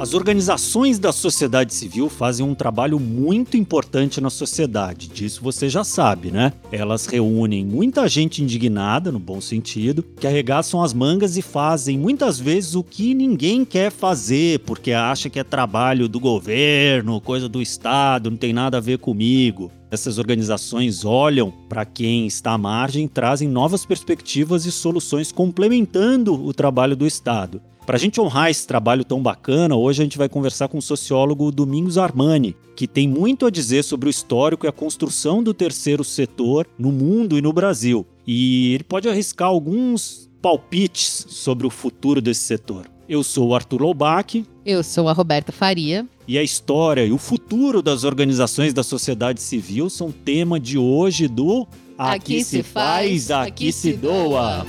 As organizações da sociedade civil fazem um trabalho muito importante na sociedade, disso você já sabe, né? Elas reúnem muita gente indignada, no bom sentido, que arregaçam as mangas e fazem muitas vezes o que ninguém quer fazer, porque acha que é trabalho do governo, coisa do Estado, não tem nada a ver comigo. Essas organizações olham para quem está à margem trazem novas perspectivas e soluções complementando o trabalho do Estado. Para a gente honrar esse trabalho tão bacana, hoje a gente vai conversar com o sociólogo Domingos Armani, que tem muito a dizer sobre o histórico e a construção do terceiro setor no mundo e no Brasil. E ele pode arriscar alguns palpites sobre o futuro desse setor. Eu sou o Arthur Loubach. Eu sou a Roberta Faria. E a história e o futuro das organizações da sociedade civil são tema de hoje do Aqui, aqui se faz, aqui, aqui se doa.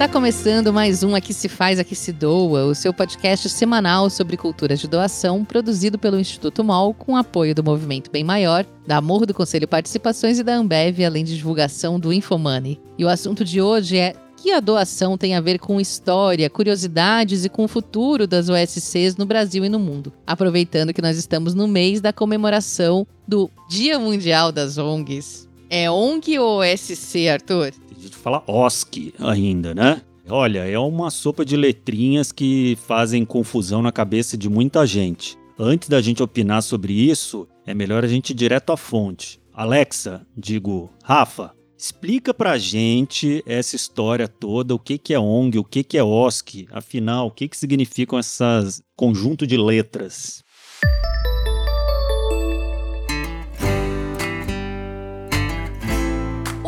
Está começando mais um Aqui Se Faz, Aqui Se Doa, o seu podcast semanal sobre culturas de doação, produzido pelo Instituto MOL, com apoio do Movimento Bem Maior, da Amor do Conselho Participações e da Ambev, além de divulgação do Infomoney. E o assunto de hoje é que a doação tem a ver com história, curiosidades e com o futuro das OSCs no Brasil e no mundo. Aproveitando que nós estamos no mês da comemoração do Dia Mundial das ONGs. É ONG ou OSC, Arthur? A gente fala OSC ainda, né? Olha, é uma sopa de letrinhas que fazem confusão na cabeça de muita gente. Antes da gente opinar sobre isso, é melhor a gente ir direto à fonte. Alexa, digo, Rafa, explica pra gente essa história toda, o que, que é ONG, o que, que é OSC, afinal, o que, que significam essas conjunto de letras.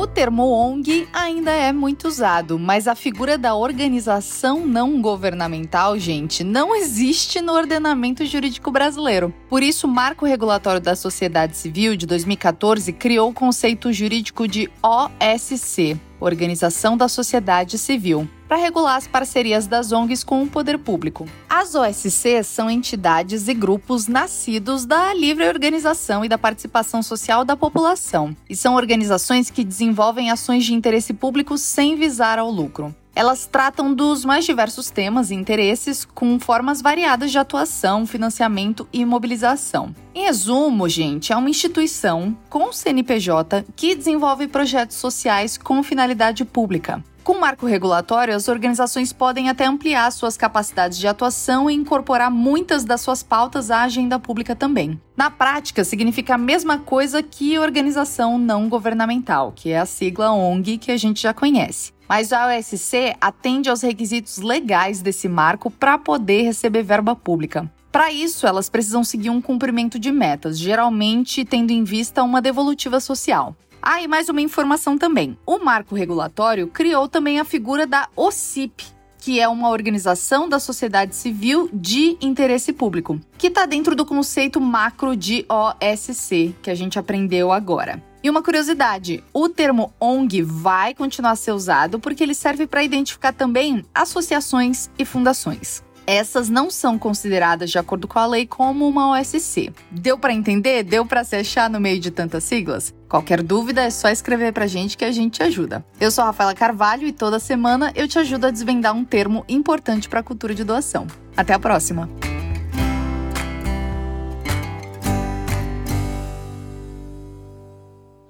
Termo ONG ainda é muito usado, mas a figura da organização não governamental, gente, não existe no ordenamento jurídico brasileiro. Por isso, o Marco Regulatório da Sociedade Civil de 2014 criou o conceito jurídico de OSC, Organização da Sociedade Civil, para regular as parcerias das ONGs com o poder público. As OSCs são entidades e grupos nascidos da livre organização e da participação social da população, e são organizações que desenvolvem ações de interesse público sem visar ao lucro. Elas tratam dos mais diversos temas e interesses com formas variadas de atuação, financiamento e mobilização. Em resumo, gente, é uma instituição com CNPJ que desenvolve projetos sociais com finalidade pública. Com o marco regulatório, as organizações podem até ampliar suas capacidades de atuação e incorporar muitas das suas pautas à agenda pública também. Na prática, significa a mesma coisa que organização não governamental, que é a sigla ONG que a gente já conhece. Mas a OSC atende aos requisitos legais desse marco para poder receber verba pública. Para isso, elas precisam seguir um cumprimento de metas, geralmente tendo em vista uma devolutiva social. Ah, e mais uma informação também. O marco regulatório criou também a figura da OCIP, que é uma organização da sociedade civil de interesse público, que está dentro do conceito macro de OSC, que a gente aprendeu agora. E uma curiosidade: o termo ONG vai continuar a ser usado porque ele serve para identificar também associações e fundações essas não são consideradas, de acordo com a lei, como uma OSC. Deu para entender? Deu para se achar no meio de tantas siglas? Qualquer dúvida é só escrever pra gente que a gente te ajuda. Eu sou a Rafaela Carvalho e toda semana eu te ajudo a desvendar um termo importante para a cultura de doação. Até a próxima!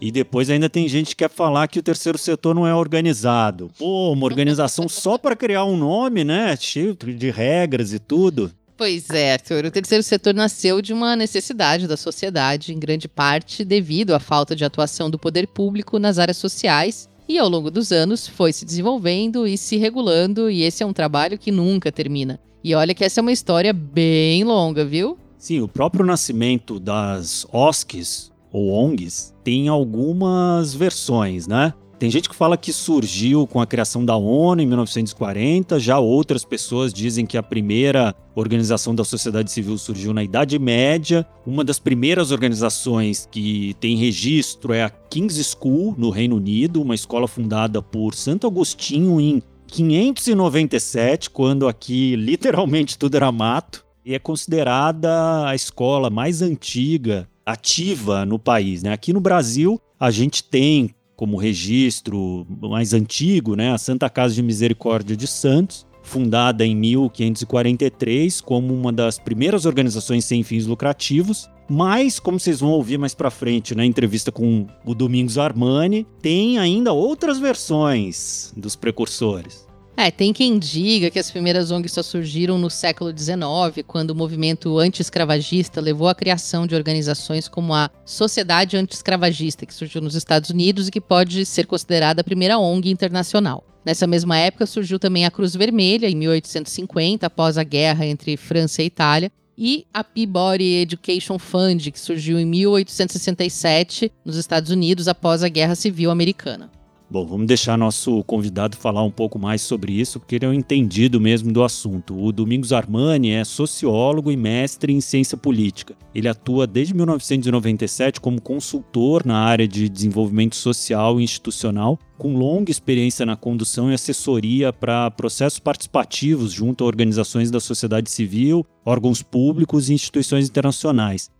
E depois ainda tem gente que quer falar que o terceiro setor não é organizado. Pô, uma organização só para criar um nome, né? Cheio de regras e tudo. Pois é, Arthur. O terceiro setor nasceu de uma necessidade da sociedade, em grande parte devido à falta de atuação do poder público nas áreas sociais. E ao longo dos anos foi se desenvolvendo e se regulando, e esse é um trabalho que nunca termina. E olha que essa é uma história bem longa, viu? Sim, o próprio nascimento das OSCs, ou ONGs, tem algumas versões, né? Tem gente que fala que surgiu com a criação da ONU em 1940, já outras pessoas dizem que a primeira organização da sociedade civil surgiu na Idade Média. Uma das primeiras organizações que tem registro é a King's School, no Reino Unido, uma escola fundada por Santo Agostinho em 597, quando aqui literalmente tudo era mato, e é considerada a escola mais antiga ativa no país. Né? Aqui no Brasil, a gente tem como registro mais antigo, né, a Santa Casa de Misericórdia de Santos, fundada em 1543 como uma das primeiras organizações sem fins lucrativos. Mas, como vocês vão ouvir mais para frente na entrevista com o Domingos Armani, tem ainda outras versões dos precursores. É, tem quem diga que as primeiras ONGs só surgiram no século XIX, quando o movimento anti-escravagista levou à criação de organizações como a Sociedade Anti-Escravagista, que surgiu nos Estados Unidos e que pode ser considerada a primeira ONG internacional. Nessa mesma época surgiu também a Cruz Vermelha, em 1850, após a guerra entre França e Itália, e a Peabody Education Fund, que surgiu em 1867 nos Estados Unidos após a Guerra Civil Americana. Bom, vamos deixar nosso convidado falar um pouco mais sobre isso, porque ele é um entendido mesmo do assunto. O Domingos Armani é sociólogo e mestre em ciência política. Ele atua desde 1997 como consultor na área de desenvolvimento social e institucional, com longa experiência na condução e assessoria para processos participativos junto a organizações da sociedade civil, órgãos públicos e instituições internacionais.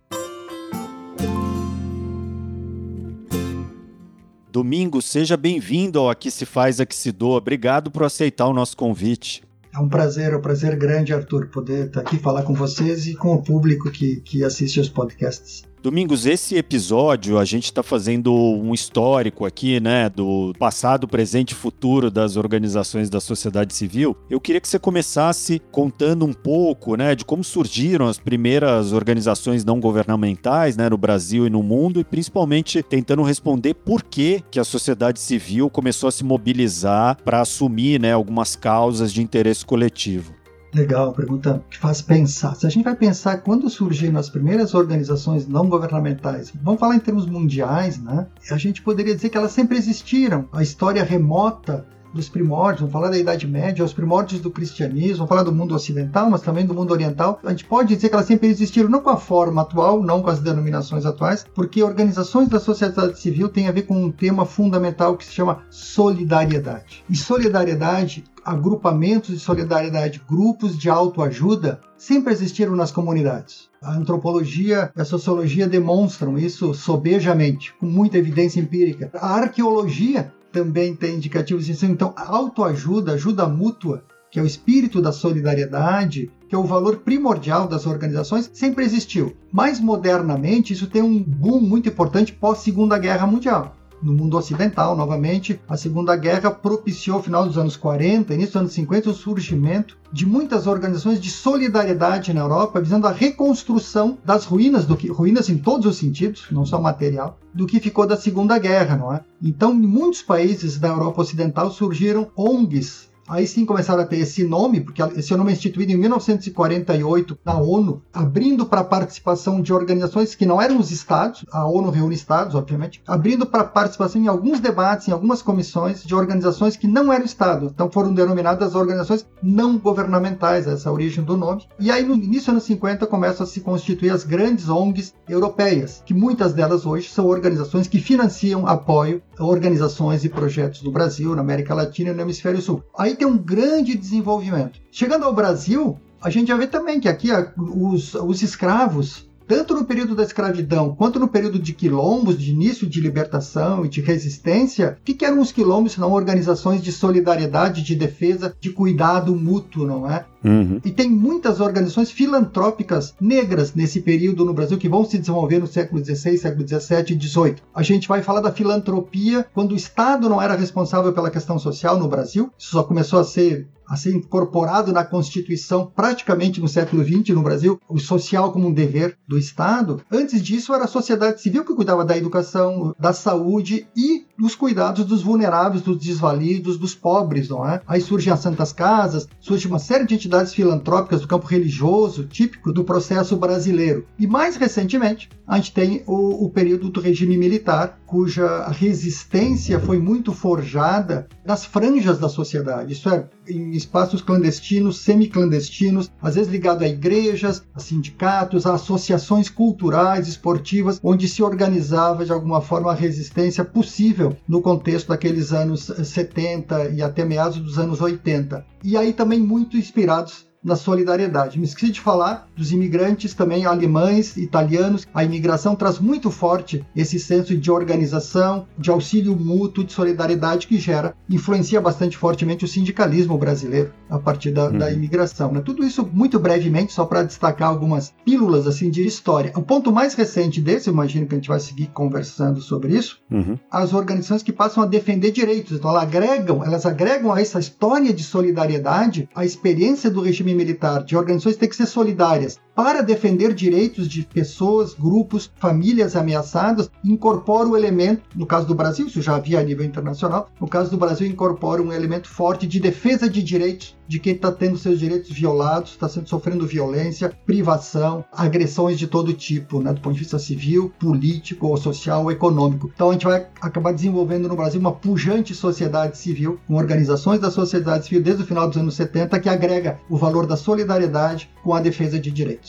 Domingo, seja bem-vindo ao Aqui Se Faz, Aqui Se Doa. Obrigado por aceitar o nosso convite. É um prazer, é um prazer grande, Arthur, poder estar aqui falar com vocês e com o público que, que assiste os podcasts. Domingos, esse episódio a gente está fazendo um histórico aqui, né, do passado, presente e futuro das organizações da sociedade civil. Eu queria que você começasse contando um pouco, né, de como surgiram as primeiras organizações não governamentais, né, no Brasil e no mundo, e principalmente tentando responder por que que a sociedade civil começou a se mobilizar para assumir, né, algumas causas de interesse coletivo. Legal, pergunta que faz pensar. Se a gente vai pensar quando surgiram as primeiras organizações não governamentais, vamos falar em termos mundiais, né? A gente poderia dizer que elas sempre existiram. A história remota dos primórdios, vamos falar da Idade Média, os primórdios do cristianismo, vamos falar do mundo ocidental, mas também do mundo oriental. A gente pode dizer que elas sempre existiram, não com a forma atual, não com as denominações atuais, porque organizações da sociedade civil têm a ver com um tema fundamental que se chama solidariedade. E solidariedade agrupamentos de solidariedade, grupos de autoajuda, sempre existiram nas comunidades. A antropologia e a sociologia demonstram isso sobejamente, com muita evidência empírica. A arqueologia também tem indicativos disso. Então, a autoajuda, ajuda mútua, que é o espírito da solidariedade, que é o valor primordial das organizações, sempre existiu. Mais modernamente, isso tem um boom muito importante pós Segunda Guerra Mundial no mundo ocidental, novamente, a Segunda Guerra propiciou, no final dos anos 40, início dos anos 50, o surgimento de muitas organizações de solidariedade na Europa, visando a reconstrução das ruínas, do que, ruínas em todos os sentidos, não só material, do que ficou da Segunda Guerra, não é? Então, em muitos países da Europa Ocidental surgiram ONGs Aí sim começaram a ter esse nome, porque esse nome é instituído em 1948 na ONU, abrindo para a participação de organizações que não eram os estados, a ONU reúne estados, obviamente, abrindo para participação em alguns debates, em algumas comissões de organizações que não eram estados. Então foram denominadas organizações não governamentais, essa é a origem do nome. E aí no início dos anos 50 começam a se constituir as grandes ONGs europeias, que muitas delas hoje são organizações que financiam apoio a organizações e projetos do Brasil, na América Latina e no Hemisfério Sul. Aí tem um grande desenvolvimento. Chegando ao Brasil, a gente já vê também que aqui os, os escravos tanto no período da escravidão quanto no período de quilombos, de início de libertação e de resistência, o que, que eram os quilombos senão organizações de solidariedade, de defesa, de cuidado mútuo, não é? Uhum. E tem muitas organizações filantrópicas negras nesse período no Brasil que vão se desenvolver no século XVI, século XVII e XVIII. A gente vai falar da filantropia quando o Estado não era responsável pela questão social no Brasil. Isso só começou a ser a ser incorporado na Constituição praticamente no século XX no Brasil, o social como um dever do Estado. Antes disso, era a sociedade civil que cuidava da educação, da saúde e os cuidados dos vulneráveis, dos desvalidos, dos pobres, não é? Aí surgem as santas casas, surge uma série de entidades filantrópicas do campo religioso, típico do processo brasileiro. E mais recentemente, a gente tem o, o período do regime militar, cuja resistência foi muito forjada nas franjas da sociedade, isso é, em espaços clandestinos, semiclandestinos, às vezes ligado a igrejas, a sindicatos, a associações culturais, esportivas, onde se organizava de alguma forma a resistência possível no contexto daqueles anos 70 e até meados dos anos 80. E aí também muito inspirados na solidariedade. Me esqueci de falar dos imigrantes também alemães, italianos. A imigração traz muito forte esse senso de organização, de auxílio mútuo, de solidariedade que gera, influencia bastante fortemente o sindicalismo brasileiro a partir da, uhum. da imigração. Né? Tudo isso muito brevemente, só para destacar algumas pílulas assim de história. O ponto mais recente desse, imagino que a gente vai seguir conversando sobre isso, uhum. as organizações que passam a defender direitos. Então elas agregam, elas agregam a essa história de solidariedade a experiência do regime militar, de organizações têm que ser solidárias para defender direitos de pessoas, grupos, famílias ameaçadas, incorpora o elemento, no caso do Brasil, isso já havia a nível internacional, no caso do Brasil, incorpora um elemento forte de defesa de direitos de quem está tendo seus direitos violados, está sofrendo violência, privação, agressões de todo tipo, né, do ponto de vista civil, político, ou social, ou econômico. Então a gente vai acabar desenvolvendo no Brasil uma pujante sociedade civil, com organizações da sociedade civil desde o final dos anos 70 que agrega o valor da solidariedade com a defesa de direitos.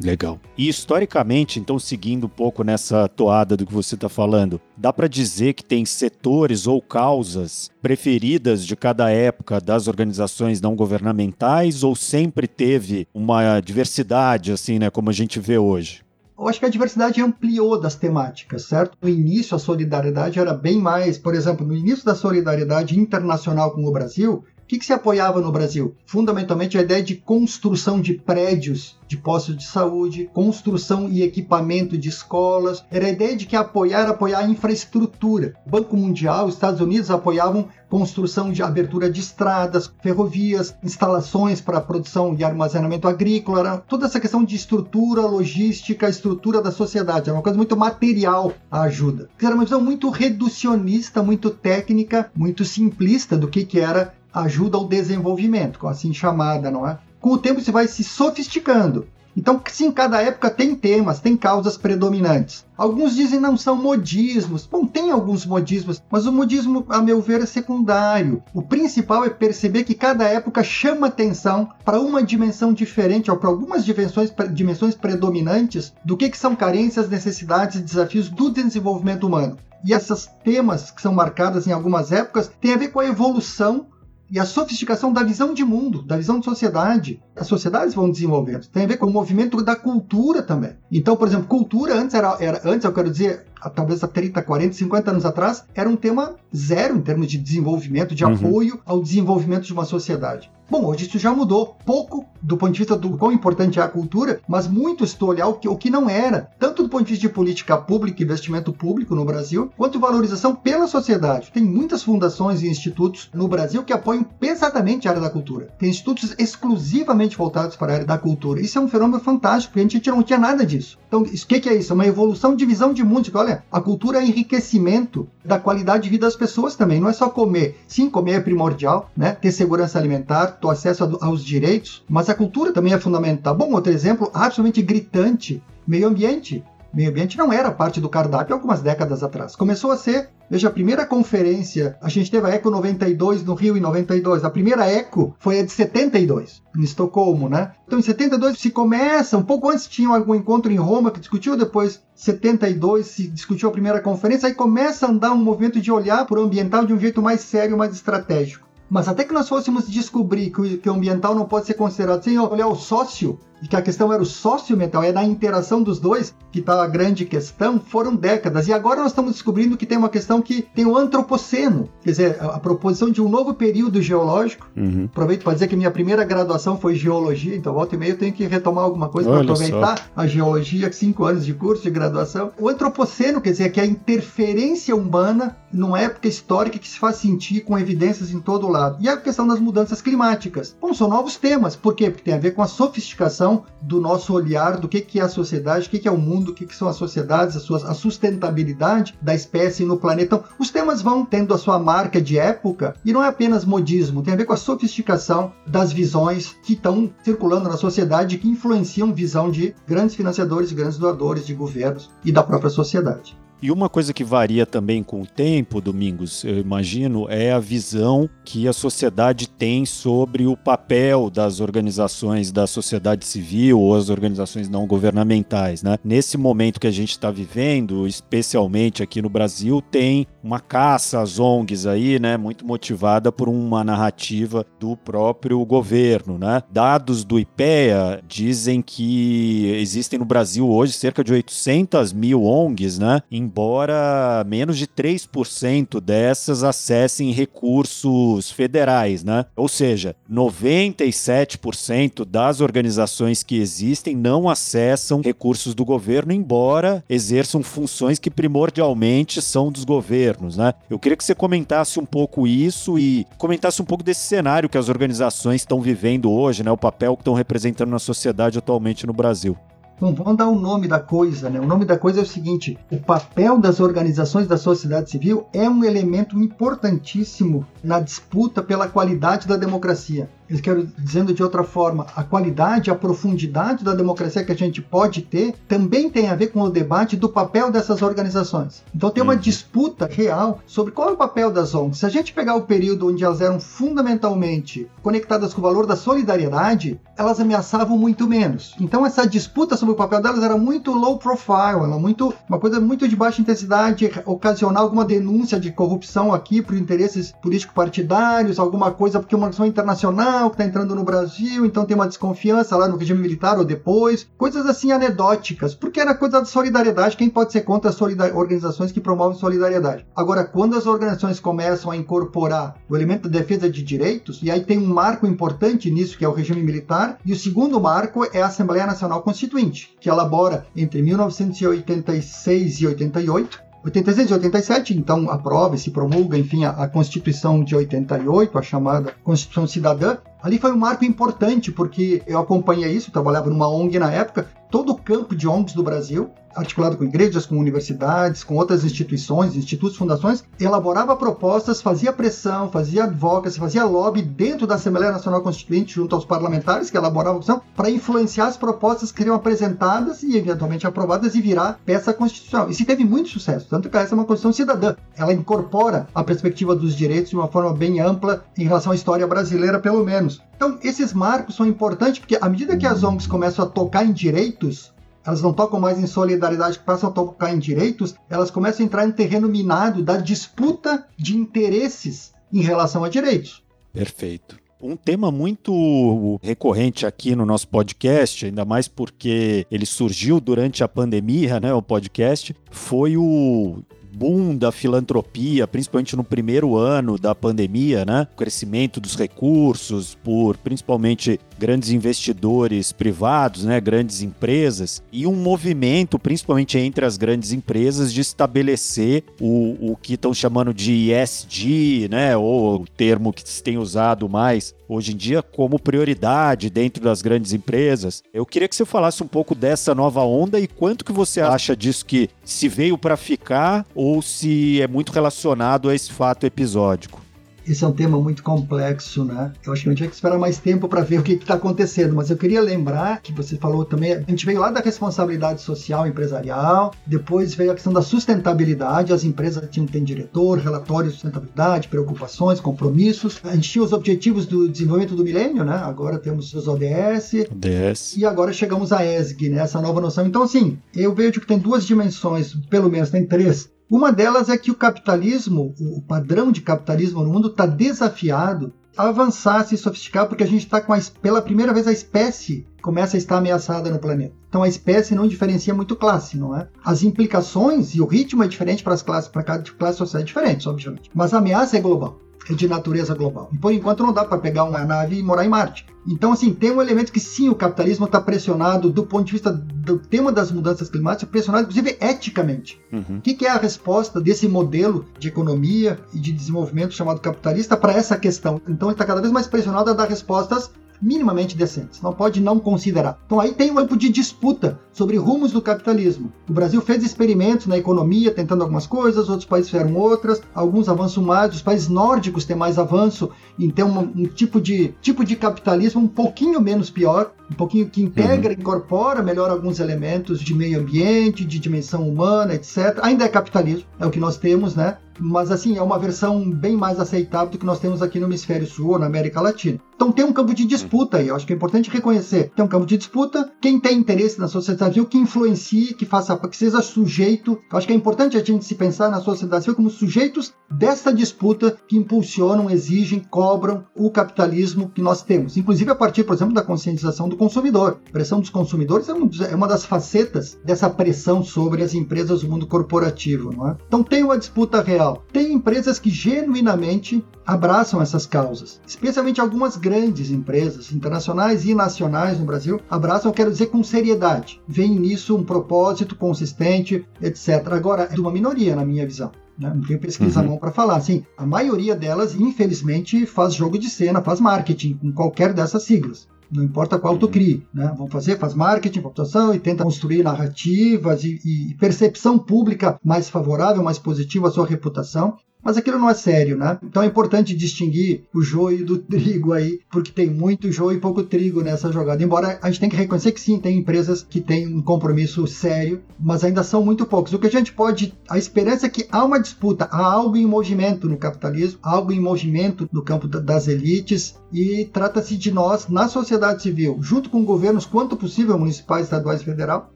Legal. E historicamente, então, seguindo um pouco nessa toada do que você está falando, dá para dizer que tem setores ou causas preferidas de cada época das organizações não governamentais ou sempre teve uma diversidade, assim, né, como a gente vê hoje? Eu acho que a diversidade ampliou das temáticas, certo? No início, a solidariedade era bem mais, por exemplo, no início da solidariedade internacional com o Brasil, o que, que, se apoiava no Brasil? Fundamentalmente a ideia de construção de prédios de postos de saúde, construção e equipamento de escolas. Era a ideia de que apoiar apoiar a infraestrutura. O Banco Mundial, os Estados Unidos apoiavam construção de abertura de estradas, ferrovias, instalações para produção e armazenamento agrícola, era toda essa questão de estrutura logística, estrutura da sociedade, era uma coisa muito material a ajuda. Era uma visão muito reducionista, muito técnica, muito simplista do que, que era ajuda ao desenvolvimento, assim chamada, não é? Com o tempo você vai se sofisticando. Então, sim, cada época tem temas, tem causas predominantes. Alguns dizem não são modismos. Bom, tem alguns modismos, mas o modismo, a meu ver, é secundário. O principal é perceber que cada época chama atenção para uma dimensão diferente, ou para algumas dimensões, dimensões predominantes do que, que são carências, necessidades e desafios do desenvolvimento humano. E esses temas que são marcados em algumas épocas têm a ver com a evolução e a sofisticação da visão de mundo, da visão de sociedade. As sociedades vão desenvolvendo. Tem a ver com o movimento da cultura também. Então, por exemplo, cultura antes era, era antes eu quero dizer talvez há 30, 40, 50 anos atrás, era um tema zero em termos de desenvolvimento, de uhum. apoio ao desenvolvimento de uma sociedade. Bom, hoje isso já mudou. Pouco do ponto de vista do quão importante é a cultura, mas muito estou olhar o que, o que não era, tanto do ponto de vista de política pública, investimento público no Brasil, quanto valorização pela sociedade. Tem muitas fundações e institutos no Brasil que apoiam pesadamente a área da cultura. Tem institutos exclusivamente voltados para a área da cultura. Isso é um fenômeno fantástico, porque a gente não tinha nada disso. Então, o que, que é isso? É uma evolução de visão de mundo. Tipo, a cultura é enriquecimento da qualidade de vida das pessoas também. Não é só comer. Sim, comer é primordial, né? Ter segurança alimentar, ter acesso aos direitos, mas a cultura também é fundamental. Bom, outro exemplo absolutamente gritante: meio ambiente. Meio ambiente não era parte do cardápio algumas décadas atrás. Começou a ser Veja, a primeira conferência, a gente teve a Eco 92 no Rio em 92. A primeira Eco foi a de 72, em Estocolmo, né? Então, em 72 se começa, um pouco antes tinha algum encontro em Roma que discutiu, depois 72 se discutiu a primeira conferência, aí começa a andar um movimento de olhar para o ambiental de um jeito mais sério, mais estratégico. Mas até que nós fôssemos descobrir que o, ambiental não pode ser considerado sem olhar o sócio, e que a questão era o sócio mental, é na interação dos dois que está a grande questão, foram décadas. E agora nós estamos descobrindo que tem uma questão que tem o antropoceno, quer dizer, a, proposição de um novo período geológico. Uhum. Aproveito para dizer que minha primeira graduação foi geologia, então volta e meia eu tenho que retomar alguma coisa para aproveitar só. a geologia, cinco anos de curso de graduação. O antropoceno, quer dizer, que a interferência humana numa época histórica que se faz sentir com evidências em todo lado. E a questão das mudanças climáticas. Bom, são novos temas. Por quê? Porque tem a ver com a sofisticação do nosso olhar do que, que é a sociedade, o que, que é o mundo, o que, que são as sociedades, a, sua, a sustentabilidade da espécie no planeta. Então, os temas vão tendo a sua marca de época e não é apenas modismo, tem a ver com a sofisticação das visões que estão circulando na sociedade que influenciam visão de grandes financiadores, grandes doadores, de governos e da própria sociedade. E uma coisa que varia também com o tempo, Domingos, eu imagino, é a visão que a sociedade tem sobre o papel das organizações da sociedade civil ou as organizações não governamentais. Né? Nesse momento que a gente está vivendo, especialmente aqui no Brasil, tem uma caça às ONGs aí, né, muito motivada por uma narrativa do próprio governo. Né? Dados do IPEA dizem que existem no Brasil hoje cerca de 800 mil ONGs, né, embora menos de 3% dessas acessem recursos federais, né? Ou seja, 97% das organizações que existem não acessam recursos do governo, embora exerçam funções que primordialmente são dos governos, né? Eu queria que você comentasse um pouco isso e comentasse um pouco desse cenário que as organizações estão vivendo hoje, né? O papel que estão representando na sociedade atualmente no Brasil. Bom, vamos dar o nome da coisa, né? O nome da coisa é o seguinte: o papel das organizações da sociedade civil é um elemento importantíssimo na disputa pela qualidade da democracia. Eu quero dizendo de outra forma, a qualidade, a profundidade da democracia que a gente pode ter também tem a ver com o debate do papel dessas organizações. Então tem uma uhum. disputa real sobre qual é o papel das ONGs. Se a gente pegar o período onde elas eram fundamentalmente conectadas com o valor da solidariedade, elas ameaçavam muito menos. Então essa disputa sobre o papel delas era muito low profile, era muito uma coisa muito de baixa intensidade, ocasionar alguma denúncia de corrupção aqui por interesses político-partidários, alguma coisa porque uma ação internacional que está entrando no Brasil, então tem uma desconfiança lá no regime militar ou depois. Coisas assim anedóticas, porque era coisa de solidariedade. Quem pode ser contra as organizações que promovem solidariedade? Agora, quando as organizações começam a incorporar o elemento da defesa de direitos, e aí tem um marco importante nisso, que é o regime militar, e o segundo marco é a Assembleia Nacional Constituinte, que elabora entre 1986 e 88 86 e 87, então aprova e se promulga, enfim, a, a, Constituição de 88, a chamada Constituição Cidadã. Ali foi um marco importante, porque eu acompanhei isso, trabalhava numa ONG na época, todo o campo de ONGs do Brasil, articulado com igrejas, com universidades, com outras instituições, institutos, fundações, elaborava propostas, fazia pressão, fazia advocacy, fazia lobby dentro da Assembleia Nacional Constituinte, junto aos parlamentares que elaboravam a para influenciar as propostas que seriam apresentadas e eventualmente aprovadas e virar peça constitucional. E se teve muito sucesso, tanto que essa é uma Constituição cidadã. Ela incorpora a perspectiva dos direitos de uma forma bem ampla em relação à história brasileira, pelo menos. Então, esses marcos são importantes porque à medida que as ONGs começam a tocar em direitos, elas não tocam mais em solidariedade, passam a tocar em direitos, elas começam a entrar em terreno minado da disputa de interesses em relação a direitos. Perfeito. Um tema muito recorrente aqui no nosso podcast, ainda mais porque ele surgiu durante a pandemia, né, o podcast, foi o boom da filantropia, principalmente no primeiro ano da pandemia, né? O crescimento dos recursos por principalmente grandes investidores privados, né, grandes empresas, e um movimento, principalmente entre as grandes empresas, de estabelecer o, o que estão chamando de ESG, né, ou o termo que se tem usado mais hoje em dia como prioridade dentro das grandes empresas. Eu queria que você falasse um pouco dessa nova onda e quanto que você acha disso que se veio para ficar ou se é muito relacionado a esse fato episódico. Esse é um tema muito complexo, né? Eu acho que a gente vai esperar mais tempo para ver o que está acontecendo, mas eu queria lembrar que você falou também, a gente veio lá da responsabilidade social empresarial, depois veio a questão da sustentabilidade, as empresas tinham tem diretor, relatório de sustentabilidade, preocupações, compromissos. A gente tinha os objetivos do desenvolvimento do milênio, né? Agora temos os ODS. ODS. E agora chegamos à ESG, né? Essa nova noção. Então, assim, eu vejo que tem duas dimensões, pelo menos tem três uma delas é que o capitalismo, o padrão de capitalismo no mundo, está desafiado a avançar, a se sofisticar, porque a gente está com a, pela primeira vez a espécie começa a estar ameaçada no planeta. Então a espécie não diferencia muito classe, não é? As implicações e o ritmo é diferente para as classes, para cada classe social é diferente, obviamente. Mas a ameaça é global de natureza global. E por enquanto não dá para pegar uma nave e morar em Marte. Então, assim, tem um elemento que sim, o capitalismo está pressionado do ponto de vista do tema das mudanças climáticas, pressionado inclusive eticamente. Uhum. O que, que, é a resposta desse modelo de economia e de desenvolvimento chamado capitalista para essa questão? Então, ele está cada vez mais pressionado a dar respostas minimamente decentes. Não pode não considerar. Então aí tem um campo de disputa sobre rumos do capitalismo. O Brasil fez experimentos na economia, tentando algumas coisas, outros países fizeram outras, alguns avançam mais, os países nórdicos têm mais avanço em ter um, um tipo, de, tipo de capitalismo um pouquinho menos pior, um pouquinho que integra, uhum. incorpora melhor alguns elementos de meio ambiente, de dimensão humana, etc. Ainda é capitalismo, é o que nós temos, né? Mas assim, é uma versão bem mais aceitável do que nós temos aqui no Hemisfério Sul na América Latina. Então tem um campo de disputa aí, eu acho que é importante reconhecer. Tem um campo de disputa, quem tem interesse na sociedade civil, que influencie, que faça, que seja sujeito. Eu acho que é importante a gente se pensar na sociedade civil como sujeitos dessa disputa que impulsionam, exigem, cobram o capitalismo que nós temos. Inclusive a partir, por exemplo, da conscientização do consumidor. A pressão dos consumidores é, é uma das facetas dessa pressão sobre as empresas do mundo corporativo. Não é? Então tem uma disputa real. Tem empresas que genuinamente abraçam essas causas, especialmente algumas grandes empresas internacionais e nacionais no Brasil abraçam, quero dizer, com seriedade. Vem nisso um propósito consistente, etc. Agora, é de uma minoria, na minha visão. Né? Não tenho pesquisa uhum. à mão para falar. Assim, a maioria delas, infelizmente, faz jogo de cena, faz marketing com qualquer dessas siglas. Não importa qual tu crie, né? Vão fazer, faz marketing, computação e tenta construir narrativas e, e percepção pública mais favorável, mais positiva à sua reputação mas aquilo não é sério, né? Então é importante distinguir o joio do trigo aí, porque tem muito joio e pouco trigo nessa jogada. Embora a gente tenha que reconhecer que sim, tem empresas que têm um compromisso sério, mas ainda são muito poucos. O que a gente pode. A esperança é que há uma disputa, há algo em movimento no capitalismo, algo em movimento no campo das elites, e trata-se de nós, na sociedade civil, junto com governos, quanto possível, municipais, estaduais e federal,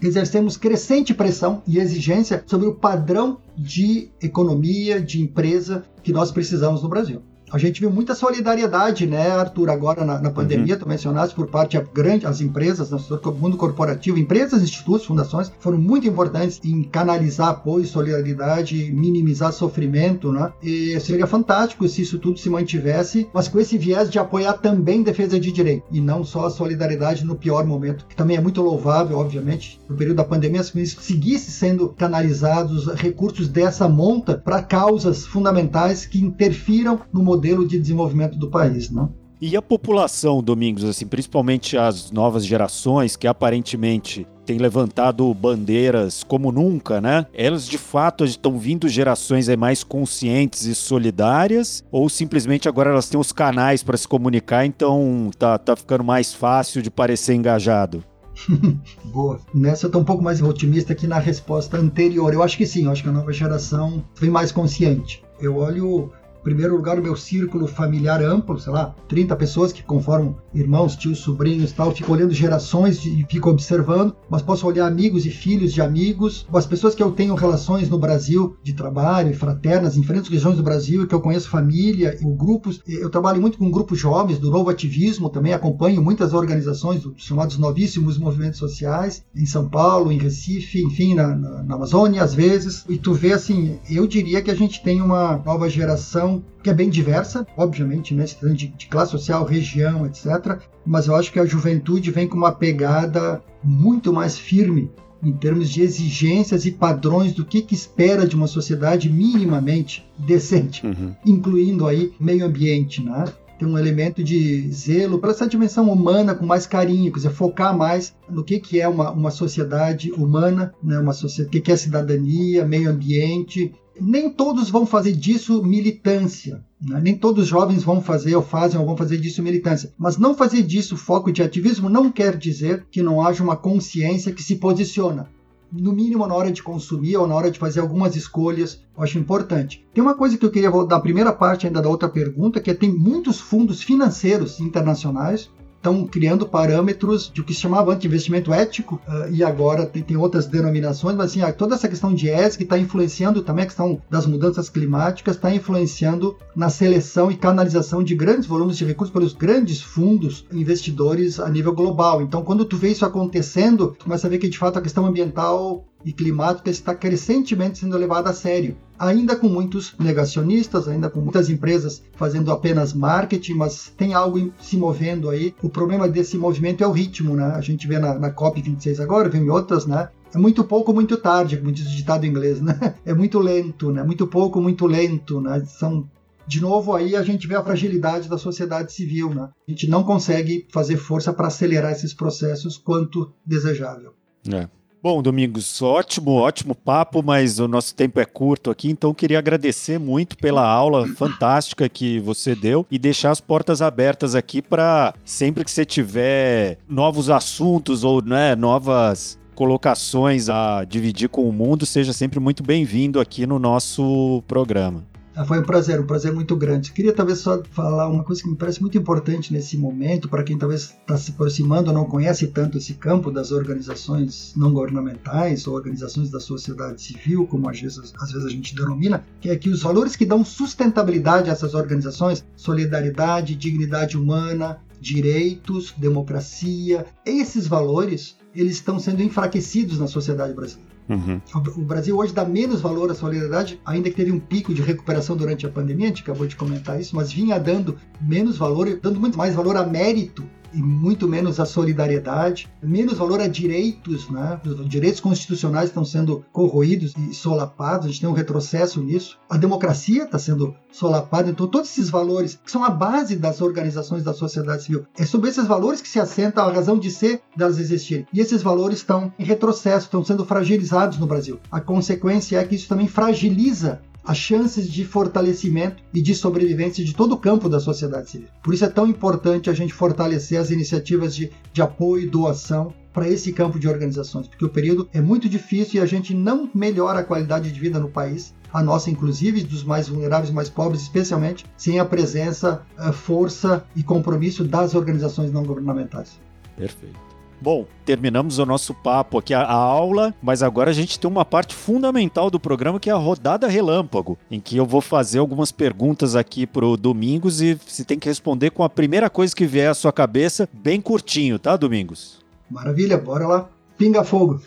exercemos crescente pressão e exigência sobre o padrão de economia, de empresa que nós precisamos no Brasil. A gente viu muita solidariedade, né, Arthur, agora na, na pandemia, uhum. tu mencionaste, por parte de grande, as empresas, no mundo corporativo, empresas, institutos, fundações, foram muito importantes em canalizar apoio, solidariedade, minimizar sofrimento, né? E seria fantástico se isso tudo se mantivesse, mas com esse viés de apoiar também defesa de direito, e não só a solidariedade no pior momento, que também é muito louvável, obviamente, no período da pandemia, se seguisse sendo canalizados recursos dessa monta para causas fundamentais que interfiram no modelo modelo de desenvolvimento do país, não? E a população, Domingos, assim, principalmente as novas gerações que aparentemente têm levantado bandeiras como nunca, né? Elas de fato estão vindo gerações mais conscientes e solidárias ou simplesmente agora elas têm os canais para se comunicar, então tá, tá ficando mais fácil de parecer engajado? Boa. Nessa eu tô um pouco mais otimista que na resposta anterior. Eu acho que sim, eu acho que a nova geração vem mais consciente. Eu olho primeiro lugar, o meu círculo familiar amplo, sei lá, 30 pessoas que conformam irmãos, tios, sobrinhos tal. Fico olhando gerações e fico observando, mas posso olhar amigos e filhos de amigos, as pessoas que eu tenho relações no Brasil de trabalho fraternas em diferentes regiões do Brasil, que eu conheço família e grupos. Eu trabalho muito com grupos jovens do novo ativismo, também acompanho muitas organizações dos chamados novíssimos movimentos sociais, em São Paulo, em Recife, enfim, na, na, na Amazônia, às vezes. E tu vê assim, eu diria que a gente tem uma nova geração que é bem diversa, obviamente, né, de, de classe social, região, etc. Mas eu acho que a juventude vem com uma pegada muito mais firme em termos de exigências e padrões do que, que espera de uma sociedade minimamente decente, uhum. incluindo aí meio ambiente, né? Tem um elemento de zelo para essa dimensão humana com mais carinho, quer dizer, focar mais no que, que é uma, uma sociedade humana, né? uma sociedade, o que, que é cidadania, meio ambiente, nem todos vão fazer disso militância. Né? Nem todos os jovens vão fazer ou fazem ou vão fazer disso militância. Mas não fazer disso foco de ativismo não quer dizer que não haja uma consciência que se posiciona. No mínimo na hora de consumir ou na hora de fazer algumas escolhas, eu acho importante. Tem uma coisa que eu queria voltar da primeira parte ainda da outra pergunta, que é tem muitos fundos financeiros internacionais estão criando parâmetros de o que se chamava antes de investimento ético uh, e agora tem, tem, outras denominações, mas assim, toda essa questão de ESG está influenciando também a questão das mudanças climáticas, está influenciando na seleção e canalização de grandes volumes de recursos pelos grandes fundos investidores a nível global. Então, quando tu vê isso acontecendo, tu começa a ver que de fato a questão ambiental e climática está crescentemente sendo levada a sério. Ainda com muitos negacionistas, ainda com muitas empresas fazendo apenas marketing, mas tem algo se movendo aí. O problema desse movimento é o ritmo, né? A gente vê na, na COP26 agora, vem em outras, né? É muito pouco, muito tarde, como diz o ditado em inglês, né? É muito lento, né? Muito pouco, muito lento, né? São de novo, aí a gente vê a fragilidade da sociedade civil. Né? A gente não consegue fazer força para acelerar esses processos quanto desejável. É. Bom, Domingos, ótimo, ótimo papo, mas o nosso tempo é curto aqui, então queria agradecer muito pela aula fantástica que você deu e deixar as portas abertas aqui para sempre que você tiver novos assuntos ou né, novas colocações a dividir com o mundo, seja sempre muito bem-vindo aqui no nosso programa. Ah, foi um prazer, um prazer muito grande. Queria talvez só falar uma coisa que me parece muito importante nesse momento, para quem talvez está se aproximando ou não conhece tanto esse campo das organizações não governamentais ou organizações da sociedade civil, como às vezes, às vezes a gente denomina, que é que os valores que dão sustentabilidade a essas organizações, solidariedade, dignidade humana, direitos, democracia, esses valores, eles estão sendo enfraquecidos na sociedade brasileira. Uhum. O Brasil hoje dá menos valor à solidariedade, ainda que teve um pico de recuperação durante a pandemia, a gente acabou de comentar isso, mas vinha dando menos valor, dando muito mais valor a mérito e muito menos a solidariedade, menos valor a direitos, né? Os direitos constitucionais estão sendo corroídos e solapados, a gente tem um retrocesso nisso. A democracia está sendo solapada, então todos esses valores que são a base das organizações da sociedade civil, é sobre esses valores que se assenta a razão de ser delas existirem. E esses valores estão em retrocesso, estão sendo fragilizados no Brasil. A consequência é que isso também fragiliza as chances de fortalecimento e de sobrevivência de todo o campo da sociedade civil. Por isso é tão importante a gente fortalecer as iniciativas de, de apoio e doação para esse campo de organizações, porque o período é muito difícil e a gente não melhora a qualidade de vida no país, a nossa inclusive, dos mais vulneráveis, mais pobres especialmente, sem a presença, a força e compromisso das organizações não governamentais. Perfeito. Bom, terminamos o nosso papo aqui, a, a, aula, mas agora a gente tem uma parte fundamental do programa que é a rodada relâmpago, em que eu vou fazer algumas perguntas aqui pro Domingos e você tem que responder com a primeira coisa que vier à sua cabeça, bem curtinho, tá, Domingos? Maravilha, bora lá. Pinga fogo.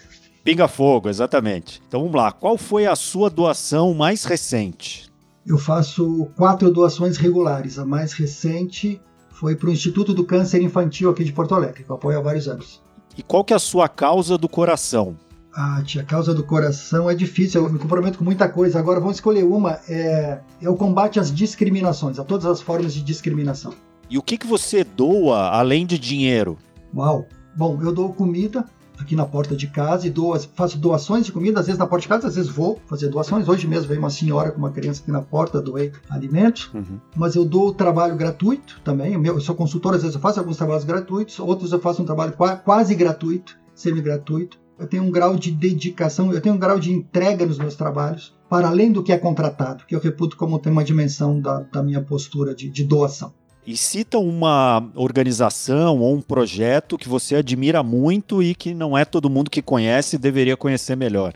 Pinga fogo, exatamente. Então vamos lá. Qual foi a sua doação mais recente? Eu faço quatro doações regulares. A mais recente foi para o Instituto do Câncer Infantil aqui de Porto Alegre, que eu apoio há vários anos. E qual que é a sua causa do coração? Ah, tia, causa do coração é difícil, eu me comprometo com muita coisa. Agora vamos escolher uma, é, é o combate às discriminações, a todas as formas de discriminação. E o que, que você doa além de dinheiro? Uau! Bom, eu dou comida, aqui na porta de casa e dou, faço doações de comida, às vezes na porta de casa, às vezes vou fazer doações. Hoje mesmo veio uma senhora com uma criança aqui na porta, doei alimentos, uhum. mas eu dou trabalho gratuito também. Eu sou consultor, às vezes eu faço alguns trabalhos gratuitos, outros eu faço um trabalho quase gratuito, semi-gratuito. Eu tenho um grau de dedicação, eu tenho um grau de entrega nos meus trabalhos, para além do que é contratado, que eu reputo como tem uma dimensão da, da minha postura de, de doação. E cita uma organização ou um projeto que você admira muito e que não é todo mundo que conhece e deveria conhecer melhor.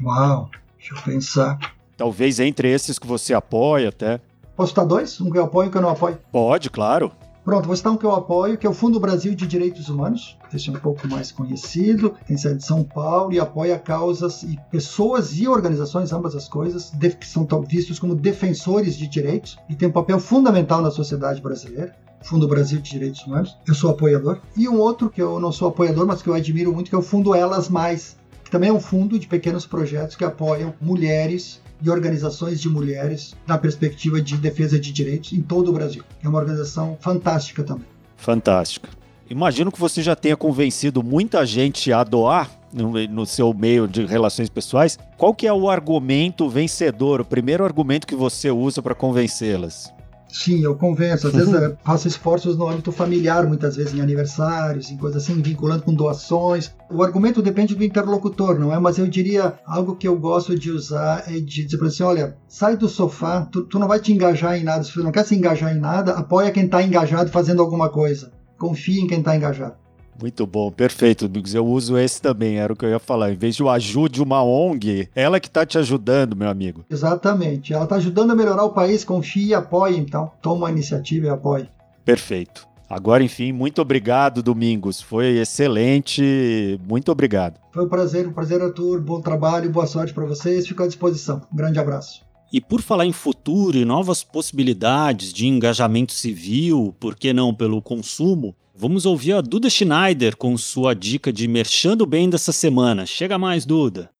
Uau, deixa eu pensar. Talvez entre esses que você apoia até. Posso citar dois? Um que eu apoio e um que eu não apoio? Pode, claro. Pronto, vou citar um que eu apoio, que é o Fundo Brasil de Direitos Humanos. Esse é um pouco mais conhecido, tem sede de São Paulo e apoia causas e pessoas e organizações, ambas as coisas, que são vistos como defensores de direitos e tem um papel fundamental na sociedade brasileira. Fundo Brasil de Direitos Humanos. Eu sou apoiador. E um outro que eu não sou apoiador, mas que eu admiro muito, que é o Fundo Elas Mais, que também é um fundo de pequenos projetos que apoiam mulheres e organizações de mulheres na perspectiva de defesa de direitos em todo o Brasil. É uma organização fantástica também. Fantástica. Imagino que você já tenha convencido muita gente a doar no, seu meio de relações pessoais. Qual que é o argumento vencedor, o primeiro argumento que você usa para convencê-las? Sim, eu convenço. Às vezes eu faço esforços no âmbito familiar, muitas vezes em aniversários, em coisas assim, vinculando com doações. O argumento depende do interlocutor, não é? Mas eu diria algo que eu gosto de usar é de dizer para assim: olha, sai do sofá, tu, tu não vai te engajar em nada. Se tu não quer se engajar em nada, apoia quem está engajado fazendo alguma coisa. Confia em quem está engajado. Muito bom, perfeito, amigos. Eu uso esse também, era o que eu ia falar. Em vez de o ajude uma ONG, ela que está te ajudando, meu amigo. Exatamente. Ela está ajudando a melhorar o país, confie e apoie, então. Toma a iniciativa e apoie. Perfeito. Agora, enfim, muito obrigado, Domingos. Foi excelente. Muito obrigado. Foi um prazer, um prazer, Arthur. Bom trabalho, boa sorte para vocês. Fico à disposição. Um grande abraço. E por falar em futuro e novas possibilidades de engajamento civil, por que não pelo consumo, Vamos ouvir a Duda Schneider com sua dica de merchando bem dessa semana. Chega mais, Duda.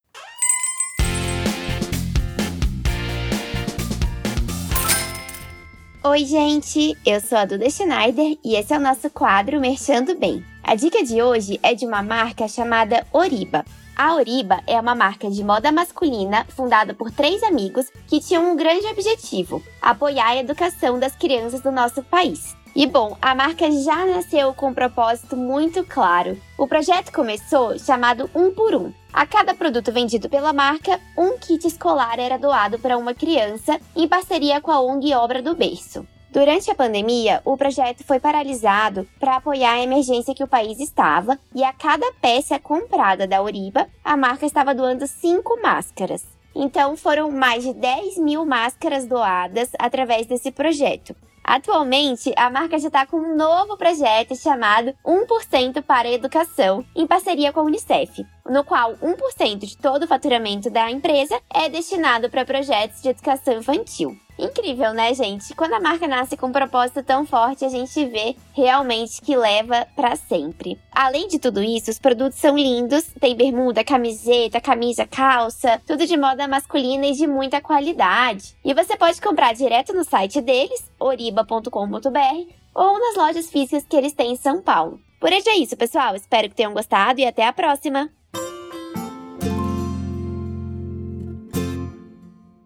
Oi, gente! Eu sou a Duda Schneider e esse é o nosso quadro Merchando Bem. A dica de hoje é de uma marca chamada Oriba. A Oriba é uma marca de moda masculina fundada por três amigos que tinham um grande objetivo: apoiar a educação das crianças do nosso país. E bom, a marca já nasceu com um propósito muito claro. O projeto começou chamado Um por Um. A cada produto vendido pela marca, um kit escolar era doado para uma criança em parceria com a ONG Obra do Berço. Durante a pandemia, o projeto foi paralisado para apoiar a emergência que o país estava, e a cada peça comprada da Oriba, a marca estava doando cinco máscaras. Então foram mais de 10 mil máscaras doadas através desse projeto. Atualmente, a marca já está com um novo projeto chamado 1% para a Educação, em parceria com a Unicef, no qual 1% de todo o faturamento da empresa é destinado para projetos de educação infantil. Incrível, né, gente? Quando a marca nasce com um propósito tão forte, a gente vê realmente que leva para sempre. Além de tudo isso, os produtos são lindos, tem bermuda, camiseta, camisa, calça, tudo de moda masculina e de muita qualidade. E você pode comprar direto no site deles, oriba.com.br, ou nas lojas físicas que eles têm em São Paulo. Por hoje é isso, pessoal. Espero que tenham gostado e até a próxima!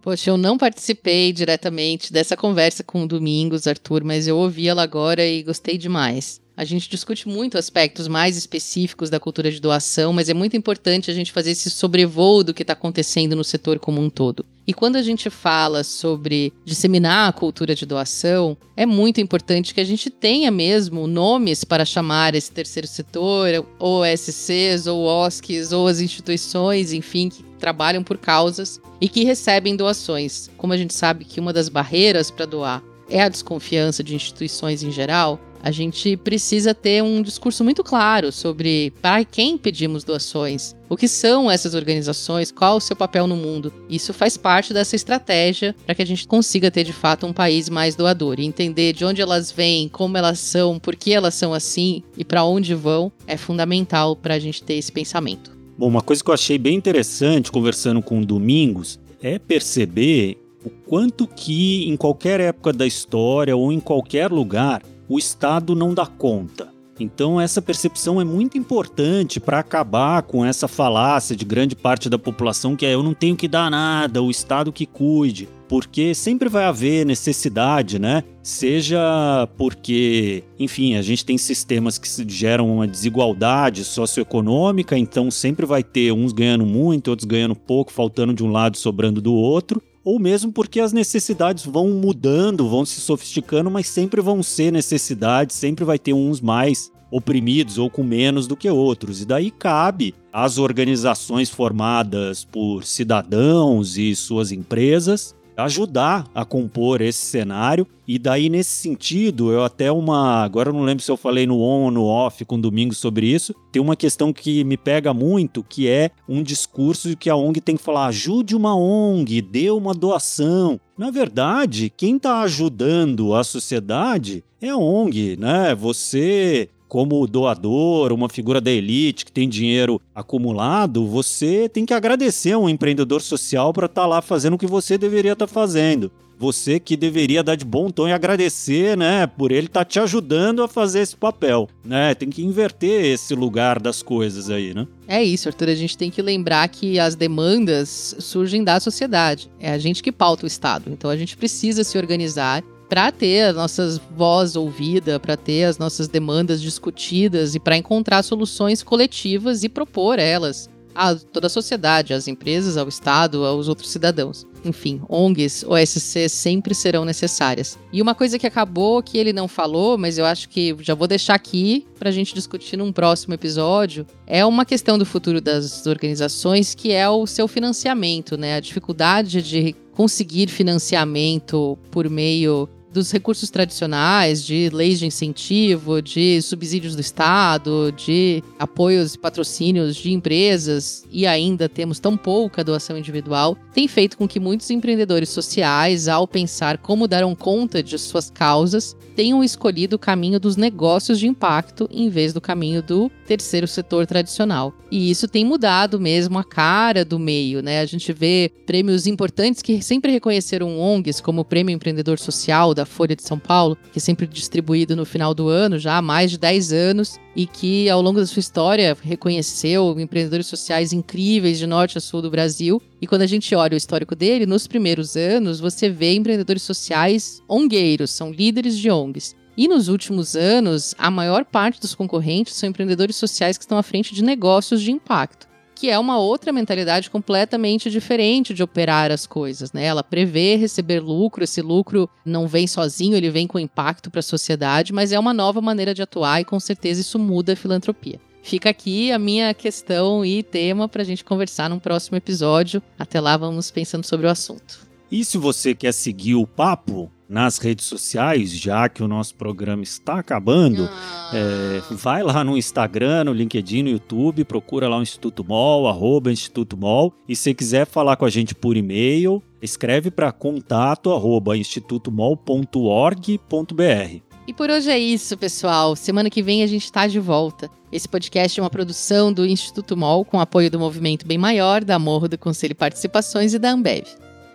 Poxa, eu não participei diretamente dessa conversa com o Domingos, Arthur, mas eu ouvi ela agora e gostei demais. A gente discute muito aspectos mais específicos da cultura de doação, mas é muito importante a gente fazer esse sobrevoo do que está acontecendo no setor como um todo. E quando a gente fala sobre disseminar a cultura de doação, é muito importante que a gente tenha mesmo nomes para chamar esse terceiro setor, ou SCs, ou OSCs, ou as instituições, enfim, que trabalham por causas e que recebem doações. Como a gente sabe que uma das barreiras para doar é a desconfiança de instituições em geral, a gente precisa ter um discurso muito claro sobre para quem pedimos doações, o que são essas organizações, qual o seu papel no mundo. Isso faz parte dessa estratégia para que a gente consiga ter de fato um país mais doador e entender de onde elas vêm, como elas são, por que elas são assim e para onde vão é fundamental para a gente ter esse pensamento. Bom, uma coisa que eu achei bem interessante conversando com o Domingos é perceber o quanto que em qualquer época da história ou em qualquer lugar o Estado não dá conta. Então, essa percepção é muito importante para acabar com essa falácia de grande parte da população que é eu não tenho que dar nada, o Estado que cuide. Porque sempre vai haver necessidade, né? Seja porque, enfim, a gente tem sistemas que geram uma desigualdade socioeconômica, então sempre vai ter uns ganhando muito, outros ganhando pouco, faltando de um lado, sobrando do outro ou mesmo porque as necessidades vão mudando, vão se sofisticando, mas sempre vão ser necessidades, sempre vai ter uns mais oprimidos ou com menos do que outros. E daí cabe às organizações formadas por cidadãos e suas empresas ajudar a compor esse cenário. E daí, nesse sentido, eu até uma. Agora eu não lembro se eu falei no on ou no off com o Domingos sobre isso. Tem uma questão que me pega muito, que é um discurso que a ONG tem que falar: ajude uma ONG, dê uma doação. Na verdade, quem está ajudando a sociedade é a ONG, né? Você como doador, uma figura da elite que tem dinheiro acumulado, você tem que agradecer a um empreendedor social para estar tá lá fazendo o que você deveria estar tá fazendo. Você que deveria dar de bom tom e agradecer, né, por ele estar tá te ajudando a fazer esse papel, né? Tem que inverter esse lugar das coisas aí, né? É isso, Arthur. A gente tem que lembrar que as demandas surgem da sociedade. É a gente que pauta o Estado. Então a gente precisa se organizar para ter as nossas voz ouvida, para ter as nossas demandas discutidas e para encontrar soluções coletivas e propor elas a toda a sociedade, às empresas, ao Estado, aos outros cidadãos. Enfim, ONGs, OSC sempre serão necessárias. E uma coisa que acabou que ele não falou, mas eu acho que já vou deixar aqui para a gente discutir num próximo episódio, é uma questão do futuro das organizações, que é o seu financiamento, né? A dificuldade de conseguir financiamento por meio dos recursos tradicionais, de leis de incentivo, de subsídios do Estado, de apoios e patrocínios de empresas e ainda temos tão pouca doação individual, tem feito com que muitos empreendedores sociais, ao pensar como darão conta de suas causas, tenham escolhido o caminho dos negócios de impacto em vez do caminho do terceiro setor tradicional. E isso tem mudado mesmo a cara do meio, né? A gente vê prêmios importantes que sempre reconheceram ONGs, como o Prêmio Empreendedor Social da Folha de São Paulo, que é sempre distribuído no final do ano, já há mais de 10 anos, e que ao longo da sua história reconheceu empreendedores sociais incríveis de norte a sul do Brasil. E quando a gente olha o histórico dele, nos primeiros anos, você vê empreendedores sociais ongueiros, são líderes de ONGs. E nos últimos anos, a maior parte dos concorrentes são empreendedores sociais que estão à frente de negócios de impacto, que é uma outra mentalidade completamente diferente de operar as coisas, né? Ela prevê receber lucro, esse lucro não vem sozinho, ele vem com impacto para a sociedade, mas é uma nova maneira de atuar e com certeza isso muda a filantropia. Fica aqui a minha questão e tema para a gente conversar num próximo episódio. Até lá, vamos pensando sobre o assunto. E se você quer seguir o papo nas redes sociais, já que o nosso programa está acabando, ah. é, vai lá no Instagram, no LinkedIn, no YouTube, procura lá o Instituto Mol, arroba Instituto Mol, e se quiser falar com a gente por e-mail, escreve para contato arroba institutomol.org.br. E por hoje é isso, pessoal. Semana que vem a gente está de volta. Esse podcast é uma produção do Instituto MOL com apoio do Movimento Bem Maior, da Morro do Conselho Participações e da Ambev.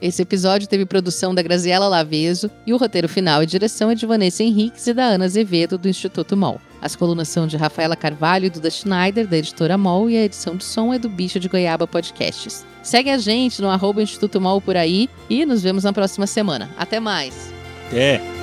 Esse episódio teve produção da Graziela Laveso e o roteiro final e direção é de Vanessa Henriques e da Ana Azevedo, do Instituto MOL. As colunas são de Rafaela Carvalho e Duda Schneider, da editora MOL, e a edição de som é do Bicho de Goiaba Podcasts. Segue a gente no arroba Instituto MOL por aí e nos vemos na próxima semana. Até mais! Até!